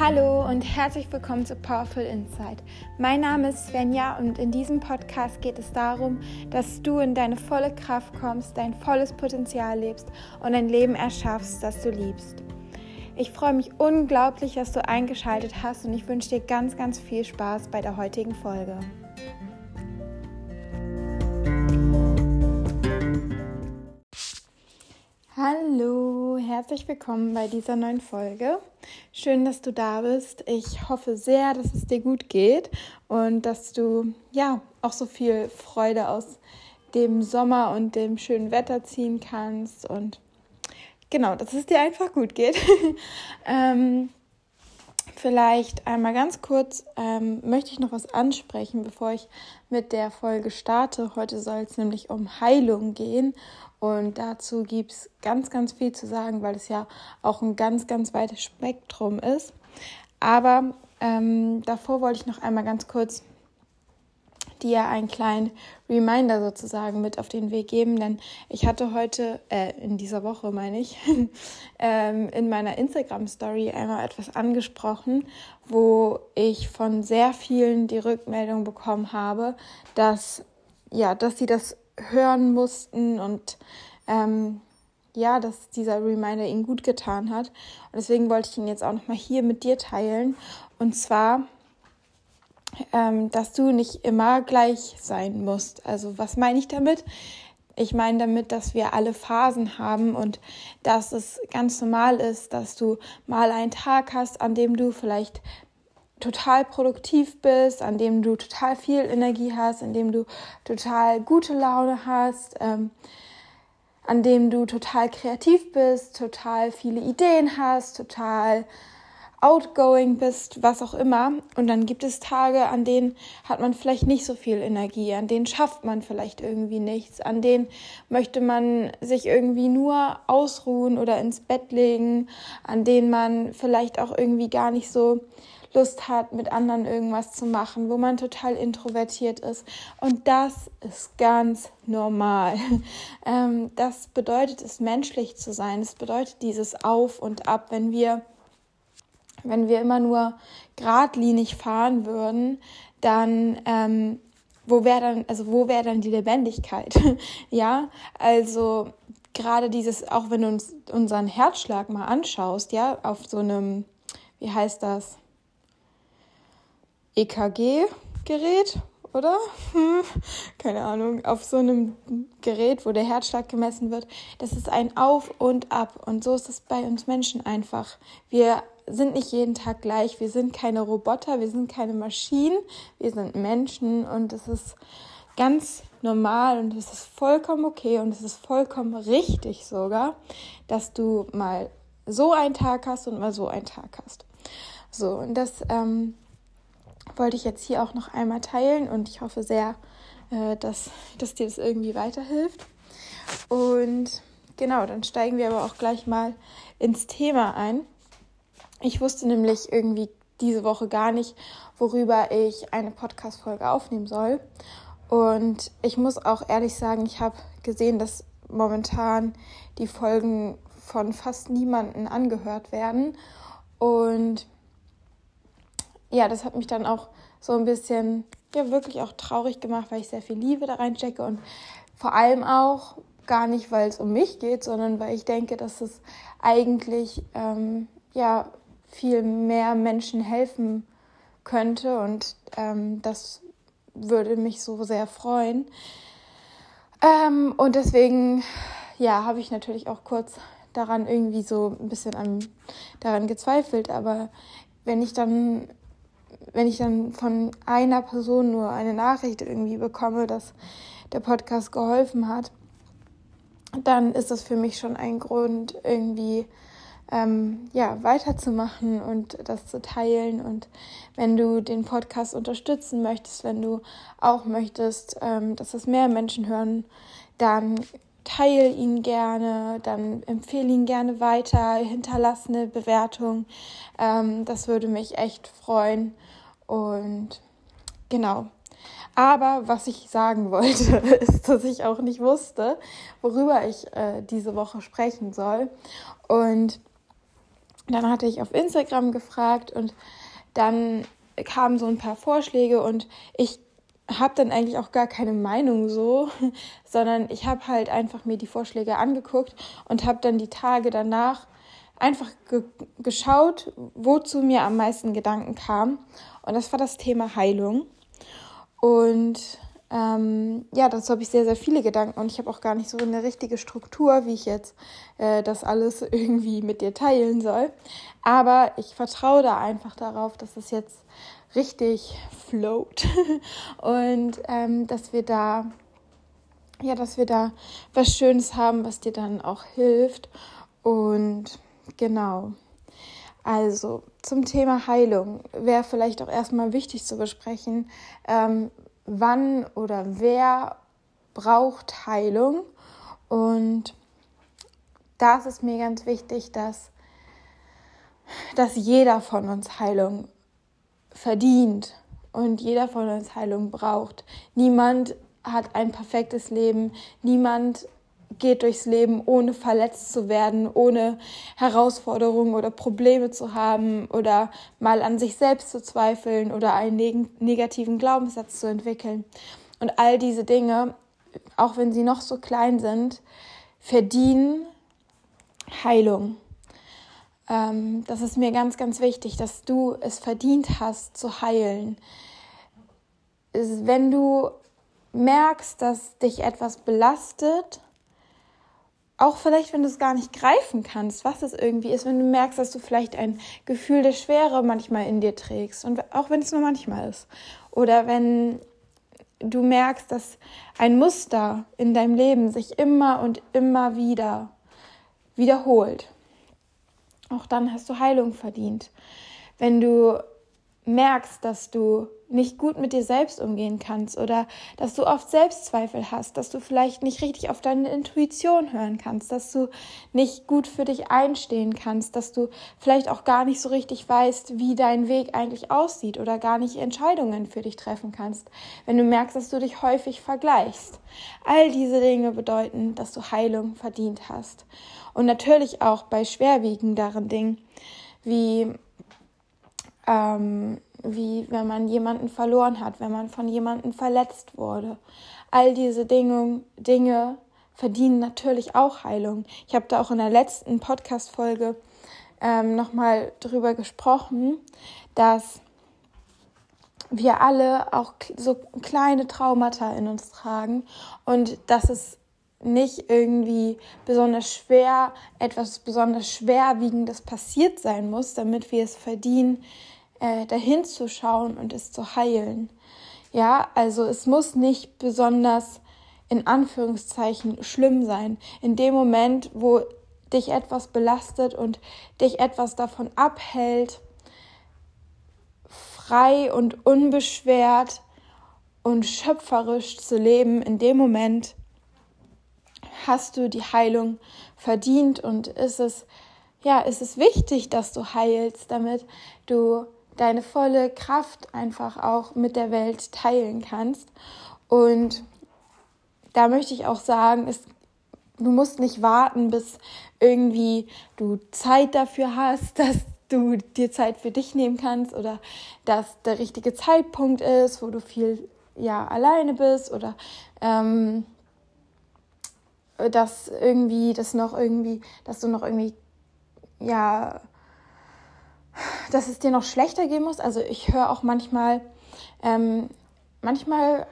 Hallo und herzlich willkommen zu Powerful Insight. Mein Name ist Svenja und in diesem Podcast geht es darum, dass du in deine volle Kraft kommst, dein volles Potenzial lebst und ein Leben erschaffst, das du liebst. Ich freue mich unglaublich, dass du eingeschaltet hast und ich wünsche dir ganz, ganz viel Spaß bei der heutigen Folge. Hallo, herzlich willkommen bei dieser neuen Folge. Schön, dass du da bist. Ich hoffe sehr, dass es dir gut geht und dass du ja auch so viel Freude aus dem Sommer und dem schönen Wetter ziehen kannst und genau, dass es dir einfach gut geht. ähm, vielleicht einmal ganz kurz ähm, möchte ich noch was ansprechen, bevor ich mit der Folge starte. Heute soll es nämlich um Heilung gehen und dazu gibt es ganz, ganz viel zu sagen, weil es ja auch ein ganz, ganz weites Spektrum ist. Aber ähm, davor wollte ich noch einmal ganz kurz dir einen kleinen Reminder sozusagen mit auf den Weg geben, denn ich hatte heute, äh, in dieser Woche meine ich, ähm, in meiner Instagram-Story einmal etwas angesprochen, wo ich von sehr vielen die Rückmeldung bekommen habe, dass, ja, dass sie das hören mussten und ähm, ja, dass dieser Reminder ihnen gut getan hat. Und deswegen wollte ich ihn jetzt auch nochmal hier mit dir teilen. Und zwar, ähm, dass du nicht immer gleich sein musst. Also was meine ich damit? Ich meine damit, dass wir alle Phasen haben und dass es ganz normal ist, dass du mal einen Tag hast, an dem du vielleicht total produktiv bist, an dem du total viel Energie hast, an dem du total gute Laune hast, ähm, an dem du total kreativ bist, total viele Ideen hast, total outgoing bist, was auch immer. Und dann gibt es Tage, an denen hat man vielleicht nicht so viel Energie, an denen schafft man vielleicht irgendwie nichts, an denen möchte man sich irgendwie nur ausruhen oder ins Bett legen, an denen man vielleicht auch irgendwie gar nicht so Lust hat, mit anderen irgendwas zu machen, wo man total introvertiert ist. Und das ist ganz normal. Ähm, das bedeutet es, menschlich zu sein. Es bedeutet dieses Auf und Ab. Wenn wir, wenn wir immer nur geradlinig fahren würden, dann ähm, wo wäre dann, also wo wäre dann die Lebendigkeit? ja, also gerade dieses, auch wenn du uns unseren Herzschlag mal anschaust, ja, auf so einem, wie heißt das? EKG-Gerät, oder? Hm, keine Ahnung, auf so einem Gerät, wo der Herzschlag gemessen wird. Das ist ein Auf und Ab. Und so ist es bei uns Menschen einfach. Wir sind nicht jeden Tag gleich. Wir sind keine Roboter, wir sind keine Maschinen, wir sind Menschen und es ist ganz normal und es ist vollkommen okay und es ist vollkommen richtig sogar, dass du mal so einen Tag hast und mal so einen Tag hast. So, und das ähm, wollte ich jetzt hier auch noch einmal teilen und ich hoffe sehr, äh, dass, dass dir das irgendwie weiterhilft. Und genau, dann steigen wir aber auch gleich mal ins Thema ein. Ich wusste nämlich irgendwie diese Woche gar nicht, worüber ich eine Podcast-Folge aufnehmen soll. Und ich muss auch ehrlich sagen, ich habe gesehen, dass momentan die Folgen von fast niemanden angehört werden. Und ja, das hat mich dann auch so ein bisschen, ja, wirklich auch traurig gemacht, weil ich sehr viel Liebe da reinstecke und vor allem auch gar nicht, weil es um mich geht, sondern weil ich denke, dass es eigentlich, ähm, ja, viel mehr Menschen helfen könnte und ähm, das würde mich so sehr freuen. Ähm, und deswegen, ja, habe ich natürlich auch kurz daran irgendwie so ein bisschen an, daran gezweifelt, aber wenn ich dann wenn ich dann von einer Person nur eine Nachricht irgendwie bekomme, dass der Podcast geholfen hat, dann ist das für mich schon ein Grund, irgendwie ähm, ja, weiterzumachen und das zu teilen. Und wenn du den Podcast unterstützen möchtest, wenn du auch möchtest, ähm, dass das mehr Menschen hören, dann teile ihn gerne, dann empfehle ihn gerne weiter, hinterlasse eine Bewertung. Ähm, das würde mich echt freuen. Und genau. Aber was ich sagen wollte, ist, dass ich auch nicht wusste, worüber ich äh, diese Woche sprechen soll. Und dann hatte ich auf Instagram gefragt und dann kamen so ein paar Vorschläge und ich habe dann eigentlich auch gar keine Meinung so, sondern ich habe halt einfach mir die Vorschläge angeguckt und habe dann die Tage danach einfach ge geschaut, wozu mir am meisten Gedanken kam. Und das war das Thema Heilung. Und ähm, ja, dazu habe ich sehr, sehr viele Gedanken und ich habe auch gar nicht so eine richtige Struktur, wie ich jetzt äh, das alles irgendwie mit dir teilen soll. Aber ich vertraue da einfach darauf, dass es jetzt richtig float und ähm, dass wir da ja, dass wir da was Schönes haben, was dir dann auch hilft. Und genau. Also zum Thema Heilung wäre vielleicht auch erstmal wichtig zu besprechen, ähm, wann oder wer braucht Heilung. Und da ist mir ganz wichtig, dass, dass jeder von uns Heilung verdient und jeder von uns Heilung braucht. Niemand hat ein perfektes Leben, niemand geht durchs Leben, ohne verletzt zu werden, ohne Herausforderungen oder Probleme zu haben oder mal an sich selbst zu zweifeln oder einen neg negativen Glaubenssatz zu entwickeln. Und all diese Dinge, auch wenn sie noch so klein sind, verdienen Heilung. Ähm, das ist mir ganz, ganz wichtig, dass du es verdient hast zu heilen. Wenn du merkst, dass dich etwas belastet, auch vielleicht, wenn du es gar nicht greifen kannst, was es irgendwie ist, wenn du merkst, dass du vielleicht ein Gefühl der Schwere manchmal in dir trägst und auch wenn es nur manchmal ist. Oder wenn du merkst, dass ein Muster in deinem Leben sich immer und immer wieder wiederholt. Auch dann hast du Heilung verdient. Wenn du merkst, dass du nicht gut mit dir selbst umgehen kannst oder dass du oft Selbstzweifel hast, dass du vielleicht nicht richtig auf deine Intuition hören kannst, dass du nicht gut für dich einstehen kannst, dass du vielleicht auch gar nicht so richtig weißt, wie dein Weg eigentlich aussieht oder gar nicht Entscheidungen für dich treffen kannst, wenn du merkst, dass du dich häufig vergleichst. All diese Dinge bedeuten, dass du Heilung verdient hast. Und natürlich auch bei schwerwiegenderen Dingen wie ähm, wie wenn man jemanden verloren hat, wenn man von jemandem verletzt wurde. All diese Dinge, Dinge verdienen natürlich auch Heilung. Ich habe da auch in der letzten Podcast-Folge ähm, nochmal drüber gesprochen, dass wir alle auch so kleine Traumata in uns tragen und dass es nicht irgendwie besonders schwer, etwas besonders schwerwiegendes passiert sein muss, damit wir es verdienen, äh, dahin zu schauen und es zu heilen. Ja, also es muss nicht besonders in Anführungszeichen schlimm sein. In dem Moment, wo dich etwas belastet und dich etwas davon abhält, frei und unbeschwert und schöpferisch zu leben, in dem Moment hast du die Heilung verdient und ist es ja, ist es wichtig, dass du heilst, damit du deine volle Kraft einfach auch mit der Welt teilen kannst. Und da möchte ich auch sagen, es, du musst nicht warten, bis irgendwie du Zeit dafür hast, dass du dir Zeit für dich nehmen kannst oder dass der richtige Zeitpunkt ist, wo du viel ja alleine bist oder ähm, dass irgendwie das noch irgendwie, dass du noch irgendwie ja dass es dir noch schlechter gehen muss. Also ich höre auch manchmal, ähm, manchmal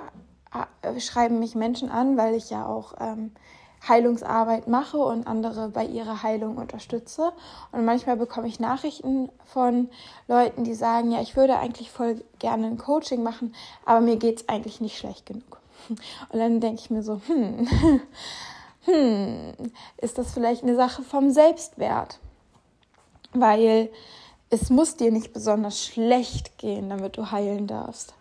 äh, schreiben mich Menschen an, weil ich ja auch ähm, Heilungsarbeit mache und andere bei ihrer Heilung unterstütze. Und manchmal bekomme ich Nachrichten von Leuten, die sagen, ja, ich würde eigentlich voll gerne ein Coaching machen, aber mir geht es eigentlich nicht schlecht genug. Und dann denke ich mir so, hm, hm, ist das vielleicht eine Sache vom Selbstwert? Weil es muss dir nicht besonders schlecht gehen, damit du heilen darfst.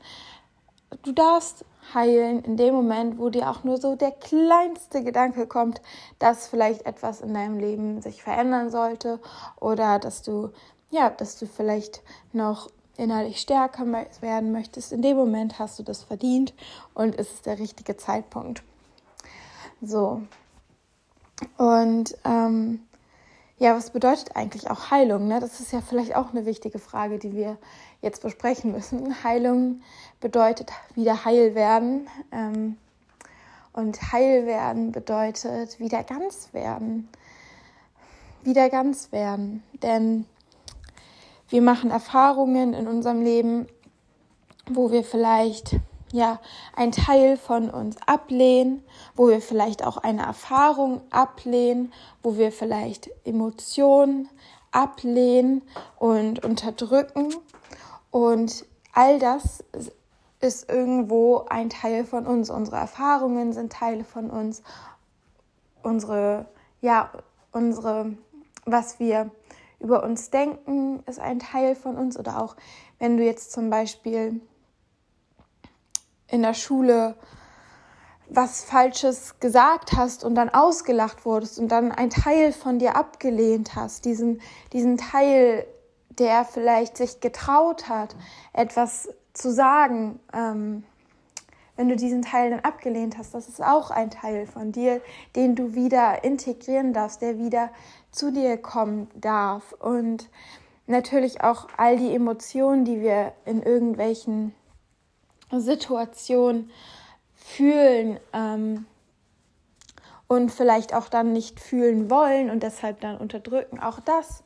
Du darfst heilen in dem Moment, wo dir auch nur so der kleinste Gedanke kommt, dass vielleicht etwas in deinem Leben sich verändern sollte oder dass du ja, dass du vielleicht noch innerlich stärker werden möchtest. In dem Moment hast du das verdient und es ist der richtige Zeitpunkt. So. Und ähm, ja, was bedeutet eigentlich auch Heilung? Ne? Das ist ja vielleicht auch eine wichtige Frage, die wir jetzt besprechen müssen. Heilung bedeutet wieder heil werden. Ähm, und heil werden bedeutet wieder ganz werden. Wieder ganz werden. Denn wir machen Erfahrungen in unserem Leben, wo wir vielleicht ja ein Teil von uns ablehnen, wo wir vielleicht auch eine Erfahrung ablehnen, wo wir vielleicht Emotionen ablehnen und unterdrücken und all das ist irgendwo ein Teil von uns. Unsere Erfahrungen sind Teile von uns. Unsere ja, unsere was wir über uns denken, ist ein Teil von uns oder auch wenn du jetzt zum Beispiel in der Schule was Falsches gesagt hast und dann ausgelacht wurdest und dann ein Teil von dir abgelehnt hast, diesen, diesen Teil, der vielleicht sich getraut hat, etwas zu sagen, ähm, wenn du diesen Teil dann abgelehnt hast, das ist auch ein Teil von dir, den du wieder integrieren darfst, der wieder zu dir kommen darf. Und natürlich auch all die Emotionen, die wir in irgendwelchen Situation fühlen ähm, und vielleicht auch dann nicht fühlen wollen und deshalb dann unterdrücken. Auch das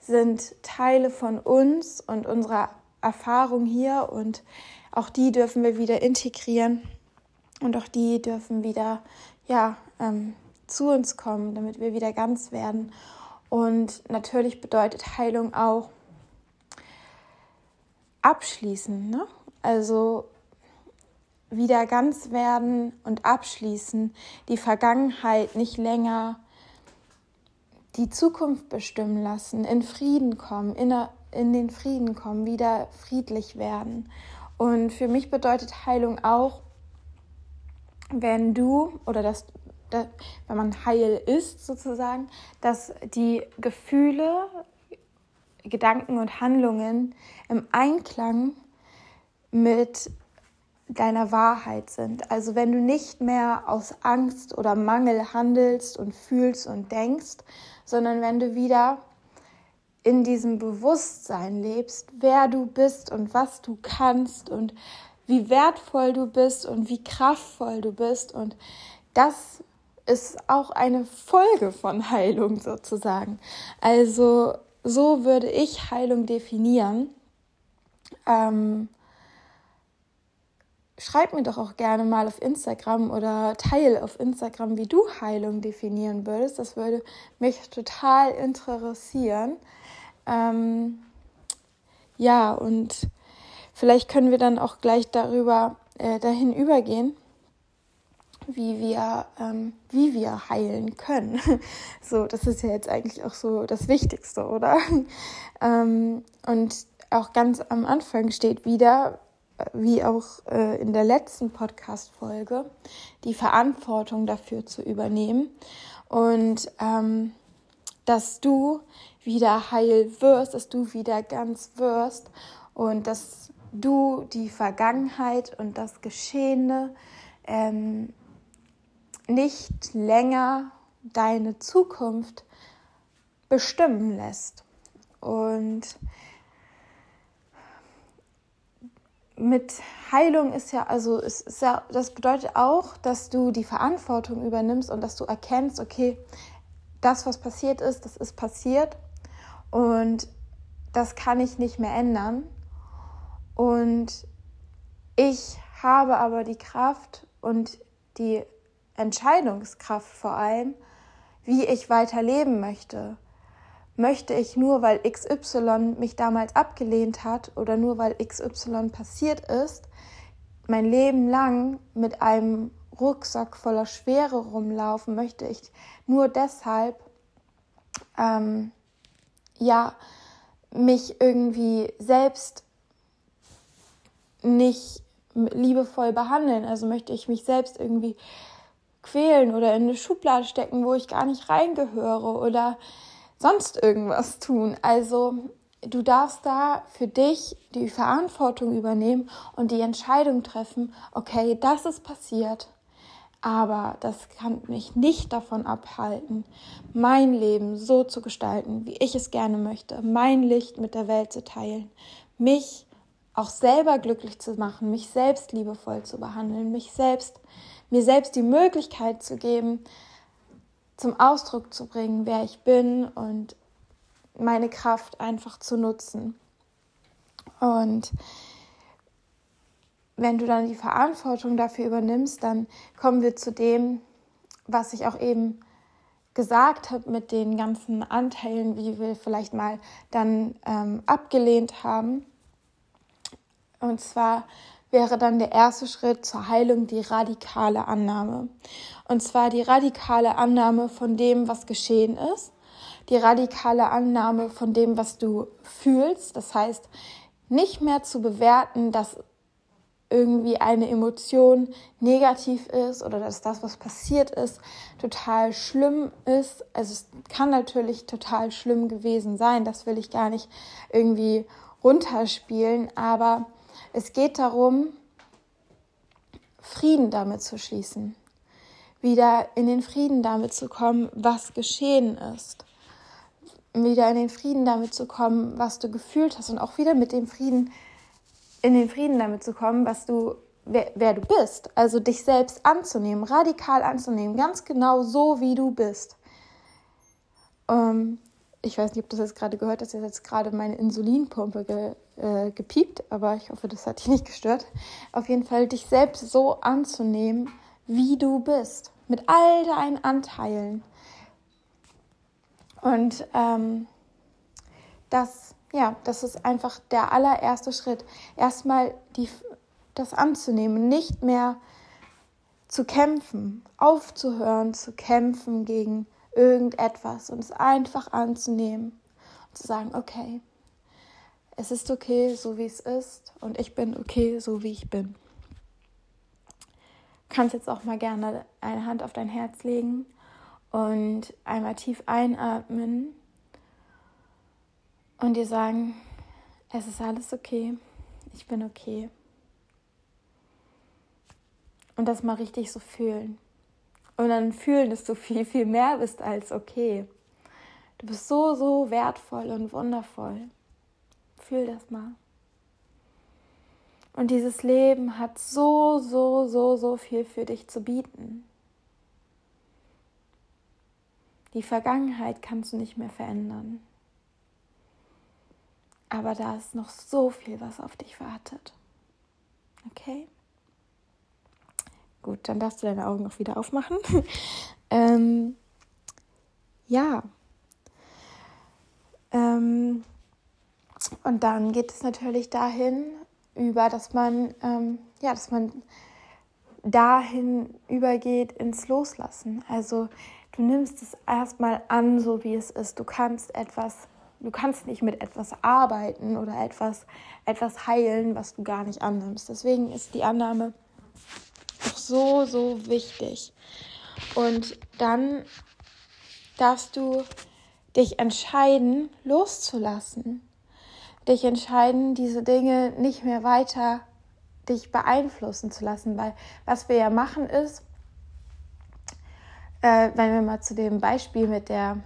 sind Teile von uns und unserer Erfahrung hier und auch die dürfen wir wieder integrieren und auch die dürfen wieder ja ähm, zu uns kommen, damit wir wieder ganz werden. Und natürlich bedeutet Heilung auch abschließen. Ne? Also wieder ganz werden und abschließen, die Vergangenheit nicht länger die Zukunft bestimmen lassen, in Frieden kommen, in, in den Frieden kommen, wieder friedlich werden. Und für mich bedeutet Heilung auch, wenn du oder das, das, wenn man heil ist sozusagen, dass die Gefühle, Gedanken und Handlungen im Einklang mit deiner Wahrheit sind. Also wenn du nicht mehr aus Angst oder Mangel handelst und fühlst und denkst, sondern wenn du wieder in diesem Bewusstsein lebst, wer du bist und was du kannst und wie wertvoll du bist und wie kraftvoll du bist. Und das ist auch eine Folge von Heilung sozusagen. Also so würde ich Heilung definieren. Ähm, schreib mir doch auch gerne mal auf Instagram oder teile auf Instagram, wie du Heilung definieren würdest. Das würde mich total interessieren. Ähm, ja, und vielleicht können wir dann auch gleich darüber äh, dahin übergehen, wie wir, ähm, wie wir heilen können. so, das ist ja jetzt eigentlich auch so das Wichtigste, oder? ähm, und auch ganz am Anfang steht wieder, wie auch äh, in der letzten Podcast-Folge, die Verantwortung dafür zu übernehmen und ähm, dass du wieder heil wirst, dass du wieder ganz wirst und dass du die Vergangenheit und das Geschehene ähm, nicht länger deine Zukunft bestimmen lässt. Und mit Heilung ist ja, also ist ja, das bedeutet auch, dass du die Verantwortung übernimmst und dass du erkennst, okay, das, was passiert ist, das ist passiert und das kann ich nicht mehr ändern. Und ich habe aber die Kraft und die Entscheidungskraft vor allem, wie ich weiterleben möchte möchte ich nur, weil XY mich damals abgelehnt hat oder nur weil XY passiert ist, mein Leben lang mit einem Rucksack voller Schwere rumlaufen, möchte ich nur deshalb, ähm, ja, mich irgendwie selbst nicht liebevoll behandeln. Also möchte ich mich selbst irgendwie quälen oder in eine Schublade stecken, wo ich gar nicht reingehöre oder sonst irgendwas tun. Also du darfst da für dich die Verantwortung übernehmen und die Entscheidung treffen, okay, das ist passiert, Aber das kann mich nicht davon abhalten, mein Leben so zu gestalten, wie ich es gerne möchte, mein Licht mit der Welt zu teilen, mich auch selber glücklich zu machen, mich selbst liebevoll zu behandeln, mich selbst, mir selbst die Möglichkeit zu geben, zum Ausdruck zu bringen, wer ich bin und meine Kraft einfach zu nutzen. Und wenn du dann die Verantwortung dafür übernimmst, dann kommen wir zu dem, was ich auch eben gesagt habe mit den ganzen Anteilen, wie wir vielleicht mal dann ähm, abgelehnt haben. Und zwar wäre dann der erste Schritt zur Heilung die radikale Annahme. Und zwar die radikale Annahme von dem, was geschehen ist, die radikale Annahme von dem, was du fühlst. Das heißt, nicht mehr zu bewerten, dass irgendwie eine Emotion negativ ist oder dass das, was passiert ist, total schlimm ist. Also es kann natürlich total schlimm gewesen sein, das will ich gar nicht irgendwie runterspielen, aber es geht darum, Frieden damit zu schließen, wieder in den Frieden damit zu kommen, was geschehen ist, wieder in den Frieden damit zu kommen, was du gefühlt hast und auch wieder mit dem Frieden in den Frieden damit zu kommen, was du, wer, wer du bist. Also dich selbst anzunehmen, radikal anzunehmen, ganz genau so, wie du bist. Ähm, ich weiß nicht, ob du das jetzt gerade gehört hast, jetzt gerade meine Insulinpumpe ge, äh, gepiept, aber ich hoffe, das hat dich nicht gestört. Auf jeden Fall dich selbst so anzunehmen, wie du bist, mit all deinen Anteilen. Und ähm, das ja, das ist einfach der allererste Schritt. Erstmal die, das anzunehmen, nicht mehr zu kämpfen, aufzuhören zu kämpfen gegen irgendetwas und es einfach anzunehmen und zu sagen, okay, es ist okay, so wie es ist und ich bin okay, so wie ich bin. Du kannst jetzt auch mal gerne eine Hand auf dein Herz legen und einmal tief einatmen und dir sagen, es ist alles okay, ich bin okay. Und das mal richtig so fühlen. Und dann fühlen, dass du viel, viel mehr bist als okay. Du bist so, so wertvoll und wundervoll. Fühl das mal. Und dieses Leben hat so, so, so, so viel für dich zu bieten. Die Vergangenheit kannst du nicht mehr verändern. Aber da ist noch so viel, was auf dich wartet. Okay? Gut, dann darfst du deine Augen auch wieder aufmachen. ähm, ja. Ähm, und dann geht es natürlich dahin über, dass man, ähm, ja, dass man dahin übergeht ins Loslassen. Also du nimmst es erstmal an, so wie es ist. Du kannst etwas Du kannst nicht mit etwas arbeiten oder etwas, etwas heilen, was du gar nicht annimmst. Deswegen ist die Annahme auch so, so wichtig. Und dann darfst du dich entscheiden, loszulassen. Dich entscheiden, diese Dinge nicht mehr weiter dich beeinflussen zu lassen. Weil was wir ja machen ist, äh, wenn wir mal zu dem Beispiel mit der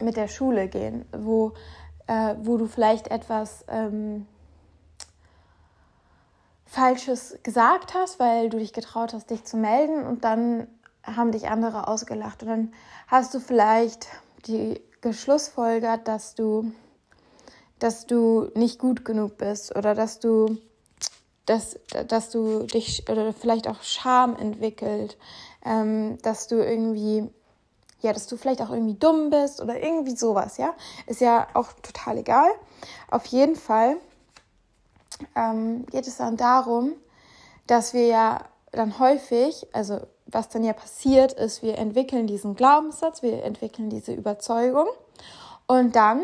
mit der Schule gehen, wo, äh, wo du vielleicht etwas ähm, Falsches gesagt hast, weil du dich getraut hast, dich zu melden und dann haben dich andere ausgelacht und dann hast du vielleicht die geschlussfolgert, dass du, dass du nicht gut genug bist oder dass du, dass, dass du dich oder vielleicht auch Scham entwickelt, ähm, dass du irgendwie ja, dass du vielleicht auch irgendwie dumm bist oder irgendwie sowas, ja. Ist ja auch total egal. Auf jeden Fall ähm, geht es dann darum, dass wir ja dann häufig, also was dann ja passiert ist, wir entwickeln diesen Glaubenssatz, wir entwickeln diese Überzeugung und dann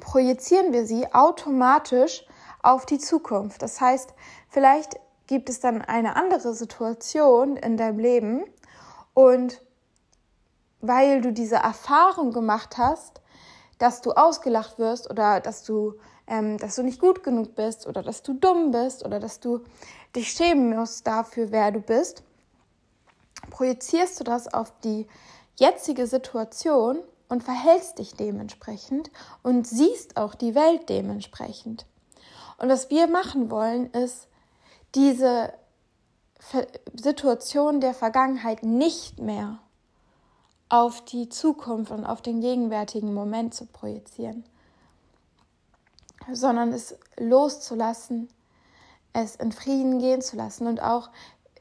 projizieren wir sie automatisch auf die Zukunft. Das heißt, vielleicht gibt es dann eine andere Situation in deinem Leben und weil du diese Erfahrung gemacht hast, dass du ausgelacht wirst oder dass du, ähm, dass du nicht gut genug bist oder dass du dumm bist oder dass du dich schämen musst dafür, wer du bist, projizierst du das auf die jetzige Situation und verhältst dich dementsprechend und siehst auch die Welt dementsprechend. Und was wir machen wollen, ist, diese Situation der Vergangenheit nicht mehr auf die Zukunft und auf den gegenwärtigen Moment zu projizieren, sondern es loszulassen, es in Frieden gehen zu lassen und auch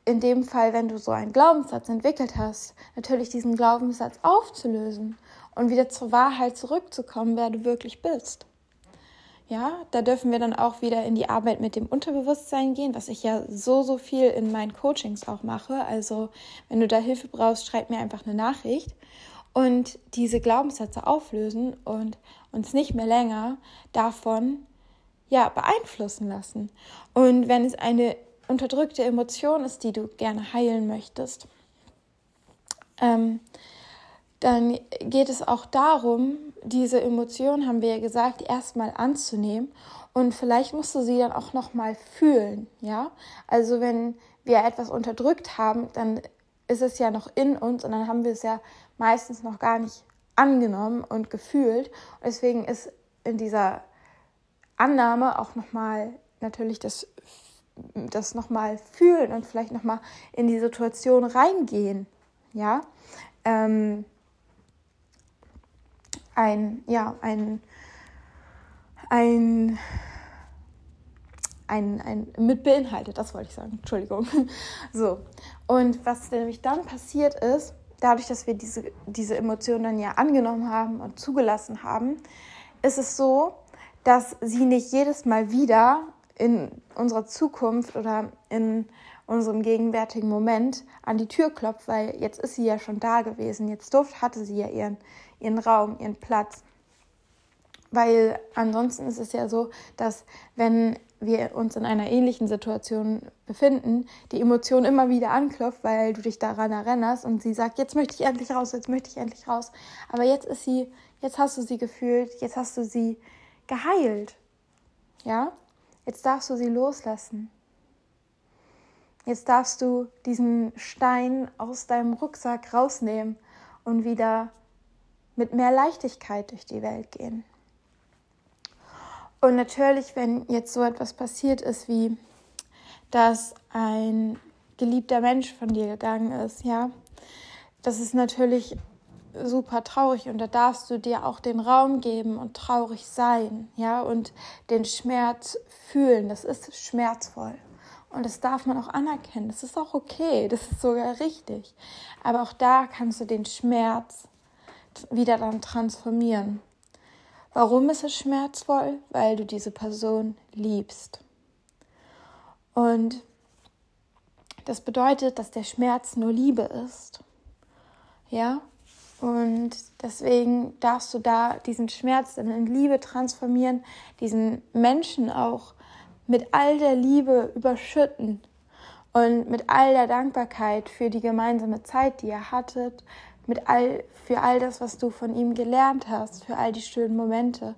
in dem Fall, wenn du so einen Glaubenssatz entwickelt hast, natürlich diesen Glaubenssatz aufzulösen und wieder zur Wahrheit zurückzukommen, wer du wirklich bist. Ja, da dürfen wir dann auch wieder in die Arbeit mit dem Unterbewusstsein gehen, was ich ja so, so viel in meinen Coachings auch mache. Also, wenn du da Hilfe brauchst, schreib mir einfach eine Nachricht und diese Glaubenssätze auflösen und uns nicht mehr länger davon ja, beeinflussen lassen. Und wenn es eine unterdrückte Emotion ist, die du gerne heilen möchtest, ähm, dann geht es auch darum, diese Emotion, haben wir ja gesagt, erstmal anzunehmen und vielleicht musst du sie dann auch nochmal fühlen, ja? Also wenn wir etwas unterdrückt haben, dann ist es ja noch in uns und dann haben wir es ja meistens noch gar nicht angenommen und gefühlt. Und deswegen ist in dieser Annahme auch nochmal natürlich das, das nochmal fühlen und vielleicht nochmal in die Situation reingehen, ja? Ähm, ein, ja, ein, ein, ein, ein mit beinhaltet, das wollte ich sagen, Entschuldigung. So, und was nämlich dann passiert ist, dadurch, dass wir diese, diese Emotionen dann ja angenommen haben und zugelassen haben, ist es so, dass sie nicht jedes Mal wieder in unserer Zukunft oder in unserem gegenwärtigen Moment an die Tür klopft, weil jetzt ist sie ja schon da gewesen. Jetzt durfte, hatte sie ja ihren, ihren Raum, ihren Platz. Weil ansonsten ist es ja so, dass wenn wir uns in einer ähnlichen Situation befinden, die Emotion immer wieder anklopft, weil du dich daran erinnerst und sie sagt, jetzt möchte ich endlich raus, jetzt möchte ich endlich raus. Aber jetzt ist sie, jetzt hast du sie gefühlt, jetzt hast du sie geheilt. Ja? Jetzt darfst du sie loslassen. Jetzt darfst du diesen Stein aus deinem Rucksack rausnehmen und wieder mit mehr Leichtigkeit durch die Welt gehen. Und natürlich, wenn jetzt so etwas passiert ist, wie dass ein geliebter Mensch von dir gegangen ist, ja, das ist natürlich super traurig und da darfst du dir auch den Raum geben und traurig sein, ja, und den Schmerz fühlen. Das ist schmerzvoll. Und das darf man auch anerkennen. Das ist auch okay. Das ist sogar richtig. Aber auch da kannst du den Schmerz wieder dann transformieren. Warum ist es schmerzvoll? Weil du diese Person liebst. Und das bedeutet, dass der Schmerz nur Liebe ist. Ja? Und deswegen darfst du da diesen Schmerz dann in Liebe transformieren, diesen Menschen auch mit all der Liebe überschütten und mit all der Dankbarkeit für die gemeinsame Zeit, die ihr hattet, mit all, für all das, was du von ihm gelernt hast, für all die schönen Momente.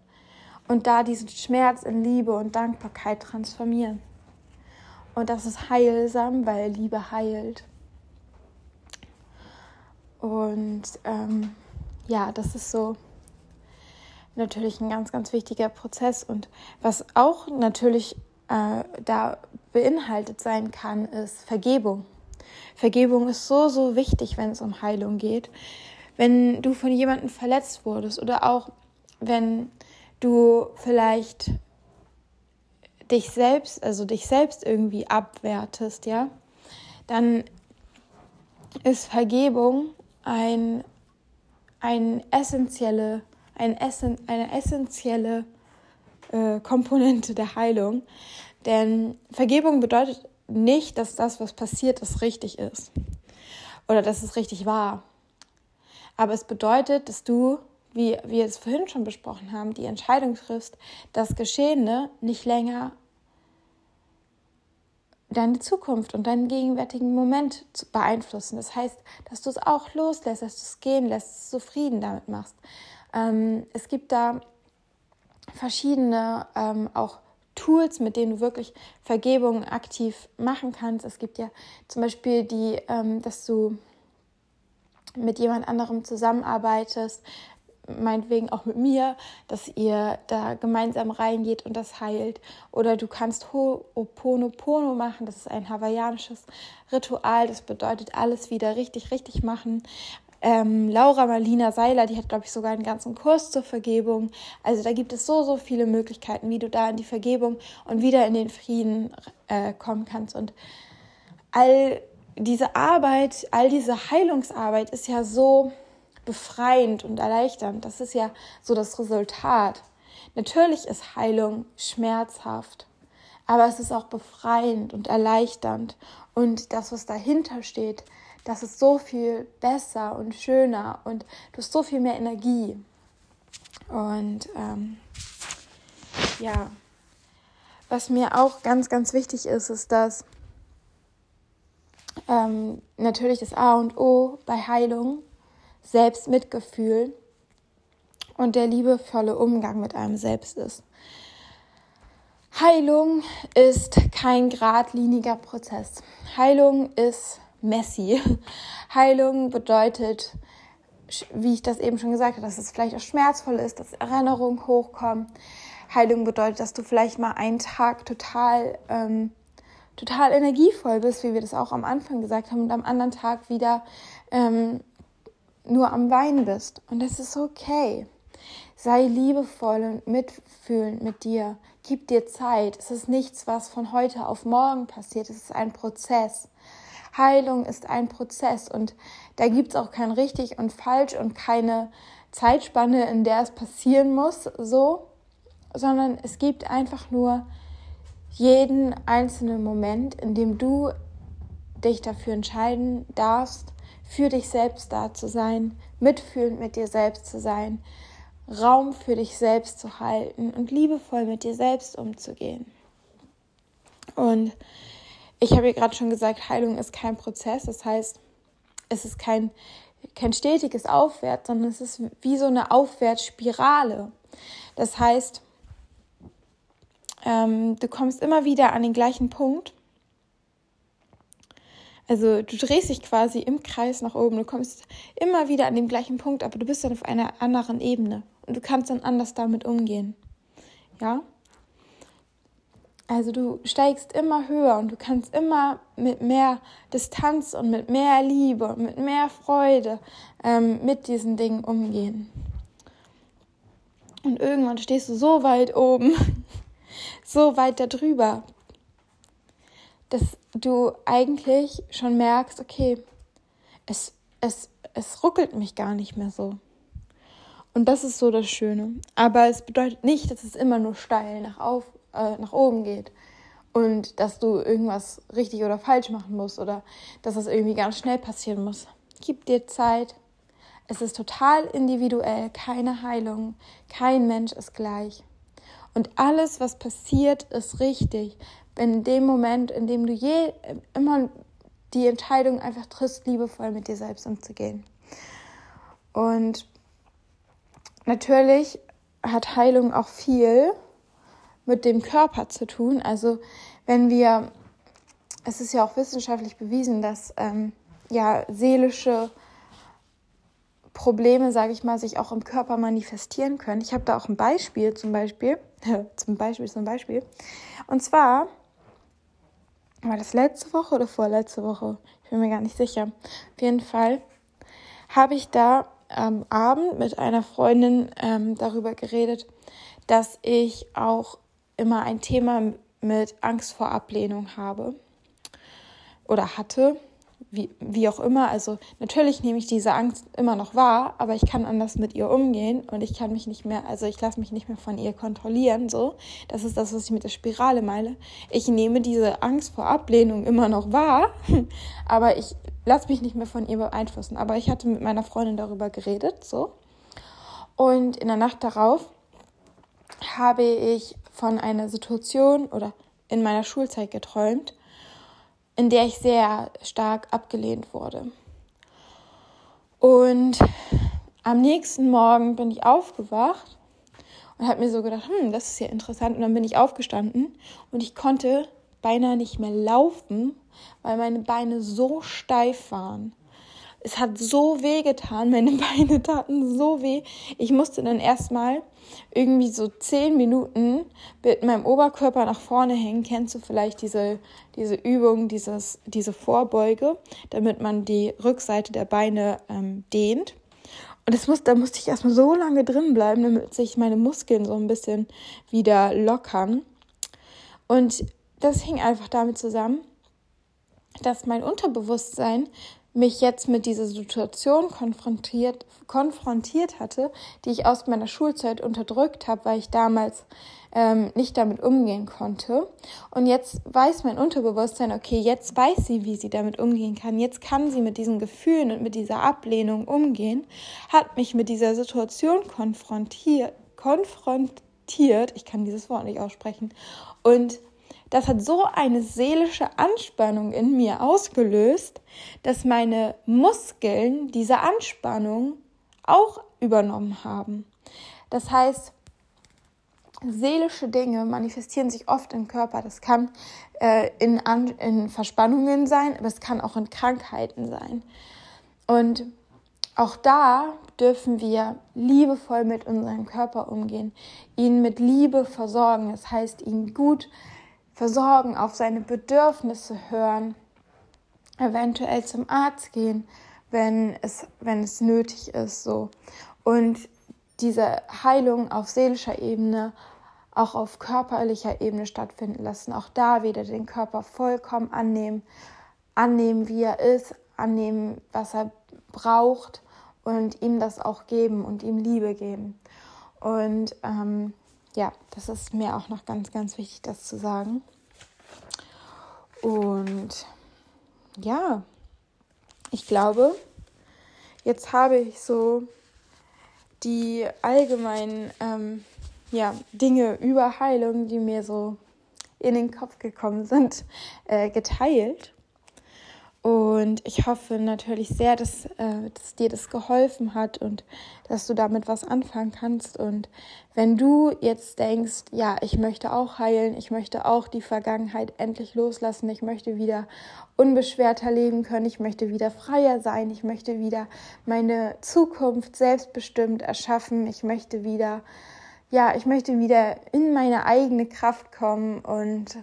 Und da diesen Schmerz in Liebe und Dankbarkeit transformieren. Und das ist heilsam, weil Liebe heilt. Und ähm, ja, das ist so natürlich ein ganz, ganz wichtiger Prozess. Und was auch natürlich äh, da beinhaltet sein kann, ist Vergebung. Vergebung ist so, so wichtig, wenn es um Heilung geht. Wenn du von jemandem verletzt wurdest oder auch wenn du vielleicht dich selbst, also dich selbst irgendwie abwertest, ja, dann ist Vergebung ein, ein essentielle, ein Essen, eine essentielle äh, Komponente der Heilung. Denn Vergebung bedeutet nicht, dass das, was passiert ist, richtig ist oder dass es richtig war. Aber es bedeutet, dass du, wie wir es vorhin schon besprochen haben, die Entscheidung triffst, das Geschehene nicht länger deine Zukunft und deinen gegenwärtigen Moment zu beeinflussen. Das heißt, dass du es auch loslässt, dass du es gehen lässt, zufrieden damit machst. Ähm, es gibt da verschiedene ähm, auch Tools, mit denen du wirklich Vergebung aktiv machen kannst. Es gibt ja zum Beispiel die, ähm, dass du mit jemand anderem zusammenarbeitest, meinetwegen auch mit mir, dass ihr da gemeinsam reingeht und das heilt. Oder du kannst Ho'oponopono machen, das ist ein hawaiianisches Ritual, das bedeutet alles wieder richtig, richtig machen. Ähm, Laura Marlina Seiler, die hat, glaube ich, sogar einen ganzen Kurs zur Vergebung. Also da gibt es so, so viele Möglichkeiten, wie du da in die Vergebung und wieder in den Frieden äh, kommen kannst. Und all diese Arbeit, all diese Heilungsarbeit ist ja so befreiend und erleichternd. Das ist ja so das Resultat. Natürlich ist Heilung schmerzhaft, aber es ist auch befreiend und erleichternd. Und das, was dahinter steht, das ist so viel besser und schöner und du hast so viel mehr Energie. Und ähm, ja, was mir auch ganz, ganz wichtig ist, ist, dass ähm, natürlich das A und O bei Heilung Selbstmitgefühl und der liebevolle Umgang mit einem selbst ist. Heilung ist kein geradliniger Prozess. Heilung ist messy. Heilung bedeutet, wie ich das eben schon gesagt habe, dass es vielleicht auch schmerzvoll ist, dass Erinnerungen hochkommen. Heilung bedeutet, dass du vielleicht mal einen Tag total, ähm, total energievoll bist, wie wir das auch am Anfang gesagt haben, und am anderen Tag wieder ähm, nur am Weinen bist. Und das ist okay. Sei liebevoll und mitfühlend mit dir. Gib dir Zeit. Es ist nichts, was von heute auf morgen passiert. Es ist ein Prozess. Heilung ist ein Prozess und da gibt es auch kein richtig und falsch und keine Zeitspanne, in der es passieren muss, so, sondern es gibt einfach nur jeden einzelnen Moment, in dem du dich dafür entscheiden darfst, für dich selbst da zu sein, mitfühlend mit dir selbst zu sein, Raum für dich selbst zu halten und liebevoll mit dir selbst umzugehen. Und ich habe ja gerade schon gesagt, Heilung ist kein Prozess, das heißt, es ist kein, kein stetiges Aufwärts, sondern es ist wie so eine Aufwärtsspirale. Das heißt, ähm, du kommst immer wieder an den gleichen Punkt also du drehst dich quasi im Kreis nach oben, du kommst immer wieder an dem gleichen Punkt, aber du bist dann auf einer anderen Ebene und du kannst dann anders damit umgehen. Ja? Also du steigst immer höher und du kannst immer mit mehr Distanz und mit mehr Liebe und mit mehr Freude ähm, mit diesen Dingen umgehen. Und irgendwann stehst du so weit oben, so weit darüber, dass du eigentlich schon merkst, okay, es, es, es ruckelt mich gar nicht mehr so. Und das ist so das Schöne. Aber es bedeutet nicht, dass es immer nur steil nach, auf, äh, nach oben geht und dass du irgendwas richtig oder falsch machen musst oder dass das irgendwie ganz schnell passieren muss. Gib dir Zeit. Es ist total individuell, keine Heilung, kein Mensch ist gleich. Und alles, was passiert, ist richtig, wenn in dem Moment, in dem du je immer die Entscheidung einfach triffst, liebevoll mit dir selbst umzugehen. Und natürlich hat Heilung auch viel mit dem Körper zu tun. Also wenn wir, es ist ja auch wissenschaftlich bewiesen, dass ähm, ja seelische Probleme, sage ich mal, sich auch im Körper manifestieren können. Ich habe da auch ein Beispiel, zum Beispiel, zum Beispiel, zum Beispiel. Und zwar war das letzte Woche oder vorletzte Woche? Ich bin mir gar nicht sicher. Auf jeden Fall habe ich da am Abend mit einer Freundin ähm, darüber geredet, dass ich auch immer ein Thema mit Angst vor Ablehnung habe oder hatte wie, wie auch immer. Also natürlich nehme ich diese Angst immer noch wahr, aber ich kann anders mit ihr umgehen und ich kann mich nicht mehr, also ich lasse mich nicht mehr von ihr kontrollieren. So, das ist das, was ich mit der Spirale meine. Ich nehme diese Angst vor Ablehnung immer noch wahr, aber ich lasse mich nicht mehr von ihr beeinflussen. Aber ich hatte mit meiner Freundin darüber geredet, so. Und in der Nacht darauf habe ich von einer Situation oder in meiner Schulzeit geträumt, in der ich sehr stark abgelehnt wurde. Und am nächsten Morgen bin ich aufgewacht und habe mir so gedacht, hm, das ist ja interessant. Und dann bin ich aufgestanden und ich konnte beinahe nicht mehr laufen, weil meine Beine so steif waren. Es hat so weh getan, meine Beine taten so weh. Ich musste dann erstmal irgendwie so zehn Minuten mit meinem Oberkörper nach vorne hängen. Kennst du vielleicht diese, diese Übung, dieses, diese Vorbeuge, damit man die Rückseite der Beine ähm, dehnt? Und das muss, da musste ich erstmal so lange drin bleiben, damit sich meine Muskeln so ein bisschen wieder lockern. Und das hing einfach damit zusammen, dass mein Unterbewusstsein mich jetzt mit dieser Situation konfrontiert, konfrontiert hatte, die ich aus meiner Schulzeit unterdrückt habe, weil ich damals ähm, nicht damit umgehen konnte. Und jetzt weiß mein Unterbewusstsein, okay, jetzt weiß sie, wie sie damit umgehen kann. Jetzt kann sie mit diesen Gefühlen und mit dieser Ablehnung umgehen, hat mich mit dieser Situation konfrontiert, konfrontiert, ich kann dieses Wort nicht aussprechen, und das hat so eine seelische Anspannung in mir ausgelöst, dass meine Muskeln diese Anspannung auch übernommen haben. Das heißt, seelische Dinge manifestieren sich oft im Körper. Das kann äh, in, in Verspannungen sein, aber es kann auch in Krankheiten sein. Und auch da dürfen wir liebevoll mit unserem Körper umgehen, ihn mit Liebe versorgen. Das heißt, ihn gut versorgen, auf seine Bedürfnisse hören, eventuell zum Arzt gehen, wenn es, wenn es nötig ist, so. Und diese Heilung auf seelischer Ebene auch auf körperlicher Ebene stattfinden lassen. Auch da wieder den Körper vollkommen annehmen, annehmen, wie er ist, annehmen, was er braucht und ihm das auch geben und ihm Liebe geben. Und ähm, ja, das ist mir auch noch ganz, ganz wichtig, das zu sagen. Und ja, ich glaube, jetzt habe ich so die allgemeinen ähm, ja, Dinge über Heilung, die mir so in den Kopf gekommen sind, äh, geteilt. Und ich hoffe natürlich sehr, dass, äh, dass dir das geholfen hat und dass du damit was anfangen kannst. Und wenn du jetzt denkst, ja, ich möchte auch heilen, ich möchte auch die Vergangenheit endlich loslassen, ich möchte wieder unbeschwerter leben können, ich möchte wieder freier sein, ich möchte wieder meine Zukunft selbstbestimmt erschaffen, ich möchte wieder, ja, ich möchte wieder in meine eigene Kraft kommen und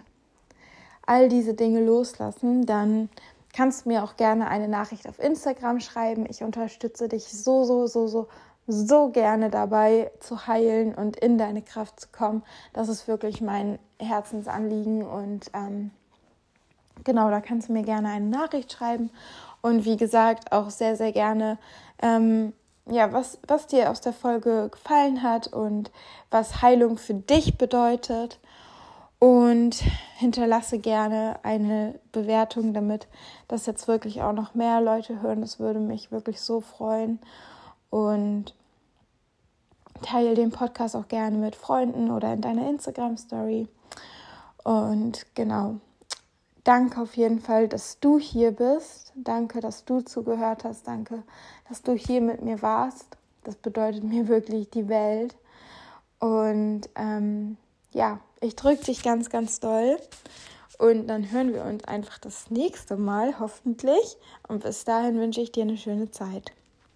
all diese Dinge loslassen, dann kannst mir auch gerne eine Nachricht auf Instagram schreiben. Ich unterstütze dich so, so, so, so, so gerne dabei zu heilen und in deine Kraft zu kommen. Das ist wirklich mein Herzensanliegen und ähm, genau, da kannst du mir gerne eine Nachricht schreiben und wie gesagt auch sehr, sehr gerne. Ähm, ja, was, was dir aus der Folge gefallen hat und was Heilung für dich bedeutet und hinterlasse gerne eine Bewertung, damit das jetzt wirklich auch noch mehr Leute hören. Das würde mich wirklich so freuen. Und teile den Podcast auch gerne mit Freunden oder in deiner Instagram-Story. Und genau, danke auf jeden Fall, dass du hier bist. Danke, dass du zugehört hast. Danke, dass du hier mit mir warst. Das bedeutet mir wirklich die Welt. Und ähm, ja, ich drücke dich ganz, ganz doll. Und dann hören wir uns einfach das nächste Mal, hoffentlich. Und bis dahin wünsche ich dir eine schöne Zeit.